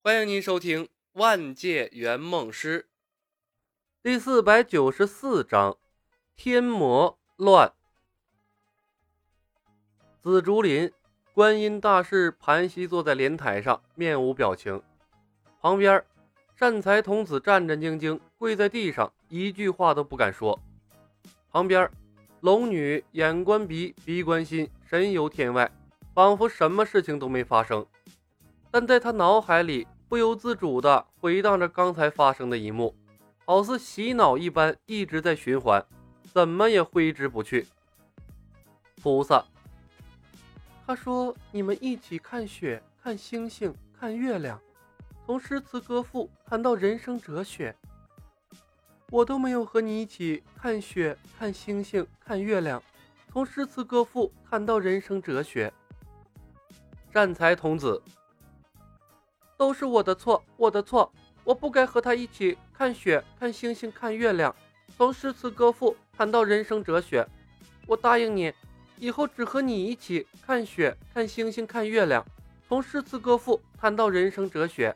欢迎您收听《万界圆梦师》第四百九十四章《天魔乱》。紫竹林，观音大士盘膝坐在莲台上，面无表情。旁边，善财童子战战兢兢跪在地上，一句话都不敢说。旁边，龙女眼观鼻，鼻观心，神游天外，仿佛什么事情都没发生。但在他脑海里，不由自主地回荡着刚才发生的一幕，好似洗脑一般，一直在循环，怎么也挥之不去。菩萨，他说：“你们一起看雪，看星星，看月亮，从诗词歌赋谈到人生哲学。我都没有和你一起看雪，看星星，看月亮，从诗词歌赋谈到人生哲学。”善财童子。都是我的错，我的错，我不该和他一起看雪、看星星、看月亮，从诗词歌赋谈到人生哲学。我答应你，以后只和你一起看雪、看星星、看月亮，从诗词歌赋谈到人生哲学。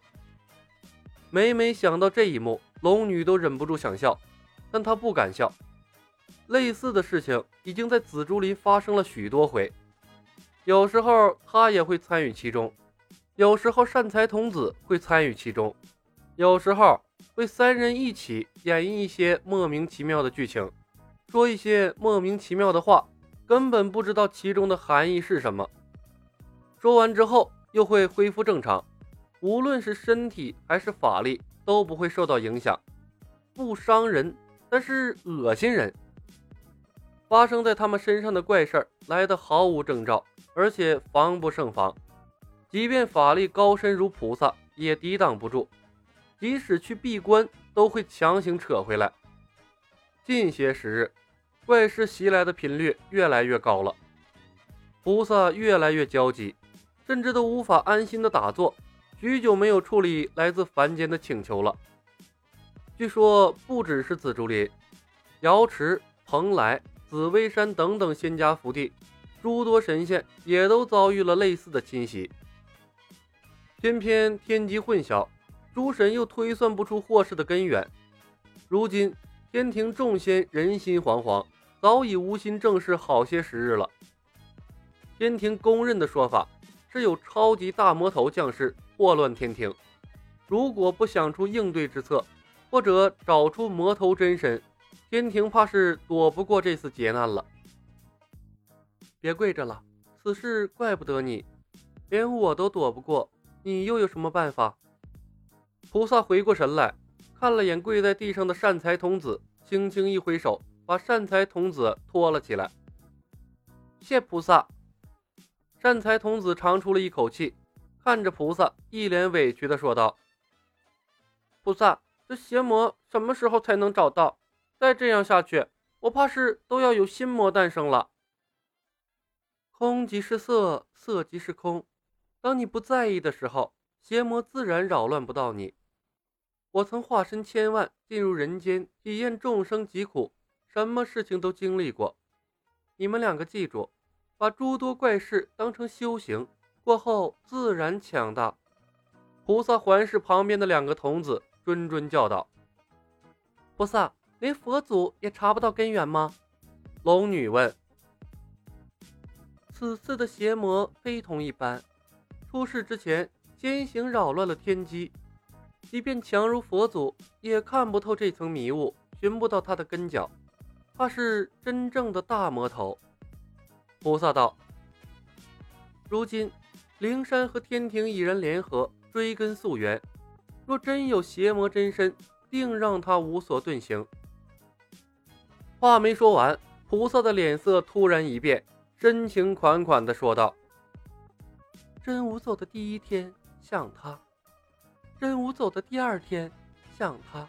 每每想到这一幕，龙女都忍不住想笑，但她不敢笑。类似的事情已经在紫竹林发生了许多回，有时候她也会参与其中。有时候善财童子会参与其中，有时候会三人一起演绎一些莫名其妙的剧情，说一些莫名其妙的话，根本不知道其中的含义是什么。说完之后又会恢复正常，无论是身体还是法力都不会受到影响，不伤人，但是恶心人。发生在他们身上的怪事儿来得毫无征兆，而且防不胜防。即便法力高深如菩萨，也抵挡不住；即使去闭关，都会强行扯回来。近些时日，怪事袭来的频率越来越高了，菩萨越来越焦急，甚至都无法安心的打坐，许久没有处理来自凡间的请求了。据说，不只是紫竹林、瑶池、蓬莱、紫薇山等等仙家福地，诸多神仙也都遭遇了类似的侵袭。偏偏天机混淆，诸神又推算不出祸事的根源。如今天庭众仙人心惶惶，早已无心正事好些时日了。天庭公认的说法是有超级大魔头降世，祸乱天庭。如果不想出应对之策，或者找出魔头真身，天庭怕是躲不过这次劫难了。别跪着了，此事怪不得你，连我都躲不过。你又有什么办法？菩萨回过神来，看了眼跪在地上的善财童子，轻轻一挥手，把善财童子拖了起来。谢菩萨。善财童子长出了一口气，看着菩萨，一脸委屈的说道：“菩萨，这邪魔什么时候才能找到？再这样下去，我怕是都要有心魔诞生了。空即是色，色即是空。”当你不在意的时候，邪魔自然扰乱不到你。我曾化身千万进入人间，体验众生疾苦，什么事情都经历过。你们两个记住，把诸多怪事当成修行，过后自然强大。菩萨环视旁边的两个童子，谆谆教导：“菩萨，连佛祖也查不到根源吗？”龙女问：“此次的邪魔非同一般。”出事之前，先行扰乱了天机，即便强如佛祖，也看不透这层迷雾，寻不到他的根脚，怕是真正的大魔头。菩萨道：“如今灵山和天庭已然联合，追根溯源，若真有邪魔真身，定让他无所遁形。”话没说完，菩萨的脸色突然一变，深情款款地说道。真武走的第一天像他，真武走的第二天像他，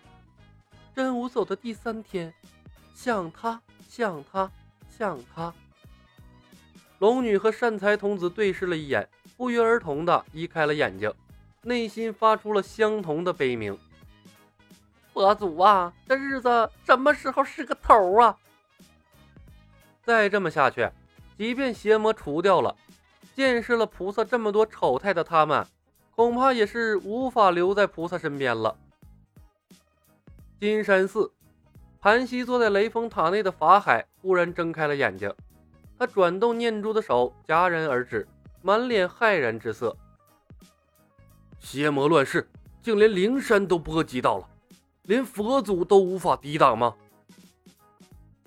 真武走的第三天像他，像他，像他。龙女和善财童子对视了一眼，不约而同的移开了眼睛，内心发出了相同的悲鸣。佛祖啊，这日子什么时候是个头啊？再这么下去，即便邪魔除掉了。见识了菩萨这么多丑态的他们，恐怕也是无法留在菩萨身边了。金山寺，盘膝坐在雷峰塔内的法海忽然睁开了眼睛，他转动念珠的手戛然而止，满脸骇然之色。邪魔乱世，竟连灵山都波及到了，连佛祖都无法抵挡吗？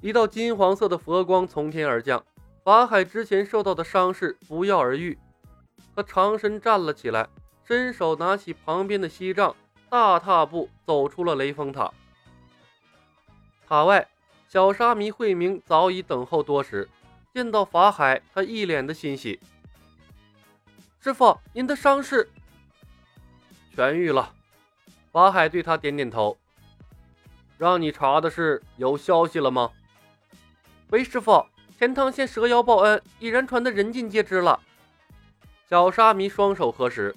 一道金黄色的佛光从天而降，法海之前受到的伤势不药而愈。他长身站了起来，伸手拿起旁边的锡杖，大踏步走出了雷峰塔。塔外，小沙弥慧明早已等候多时，见到法海，他一脸的欣喜。师傅，您的伤势痊愈了。法海对他点点头。让你查的是有消息了吗？喂，师傅，钱塘县蛇妖报恩已然传得人尽皆知了。小沙弥双手合十，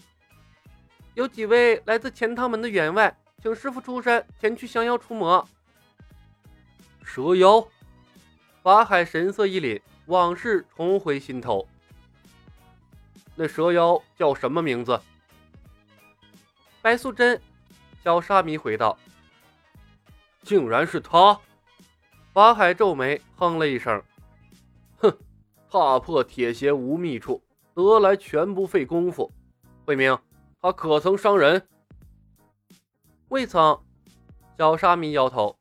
有几位来自钱塘门的员外，请师傅出山前去降妖除魔。蛇妖，法海神色一凛，往事重回心头。那蛇妖叫什么名字？白素贞。小沙弥回道：“竟然是他！”法海皱眉，哼了一声：“，踏破铁鞋无觅处。”得来全不费功夫，慧明，他可曾伤人？未曾。小沙弥摇头，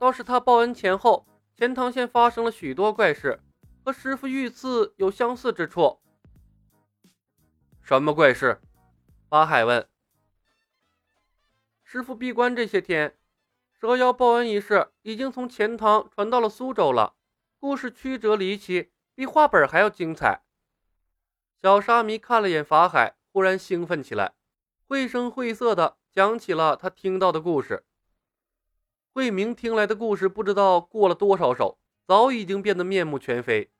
倒是他报恩前后，钱塘县发生了许多怪事，和师傅遇刺有相似之处。什么怪事？法海问。师傅闭关这些天，蛇妖报恩一事已经从钱塘传到了苏州了，故事曲折离奇，比画本还要精彩。小沙弥看了眼法海，忽然兴奋起来，绘声绘色的讲起了他听到的故事。慧明听来的故事，不知道过了多少手，早已经变得面目全非。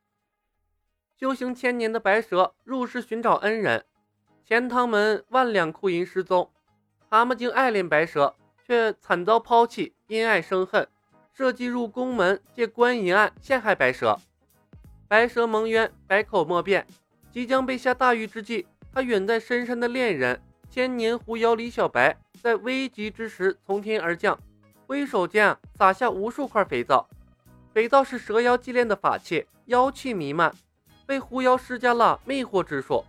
修行千年的白蛇入世寻找恩人，钱塘门万两库银失踪，蛤蟆精爱恋白蛇，却惨遭抛弃，因爱生恨，设计入宫门借观音案陷害白蛇，白蛇蒙冤，百口莫辩。即将被下大狱之际，他远在深山的恋人千年狐妖李小白，在危急之时从天而降，挥手间撒下无数块肥皂。肥皂是蛇妖祭炼的法器，妖气弥漫，被狐妖施加了魅惑之术。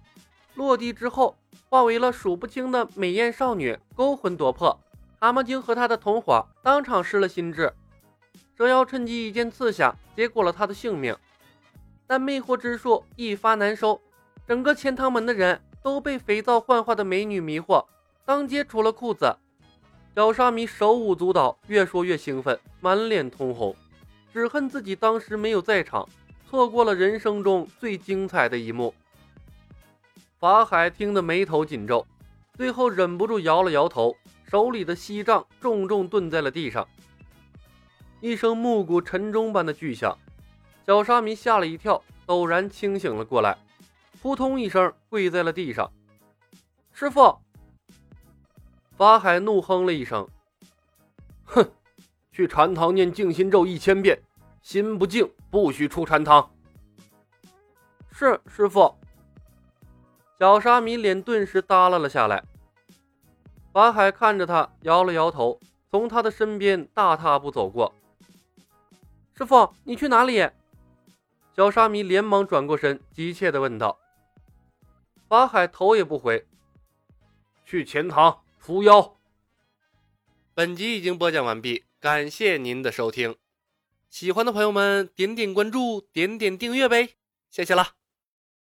落地之后，化为了数不清的美艳少女，勾魂夺魄。蛤蟆精和他的同伙当场失了心智，蛇妖趁机一剑刺下，结果了他的性命。但魅惑之术一发难收。整个钱塘门的人都被肥皂幻化的美女迷惑，当街除了裤子。小沙弥手舞足蹈，越说越兴奋，满脸通红，只恨自己当时没有在场，错过了人生中最精彩的一幕。法海听得眉头紧皱，最后忍不住摇了摇头，手里的锡杖重重顿在了地上。一声暮鼓晨钟般的巨响，小沙弥吓了一跳，陡然清醒了过来。扑通一声，跪在了地上。师傅，法海怒哼了一声：“哼，去禅堂念静心咒一千遍，心不静不许出禅堂。”是师傅。小沙弥脸顿时耷拉了下来。法海看着他，摇了摇头，从他的身边大踏步走过。师傅，你去哪里？小沙弥连忙转过身，急切地问道。法海头也不回，去钱塘扶妖。本集已经播讲完毕，感谢您的收听。喜欢的朋友们，点点关注，点点订阅呗，谢谢了。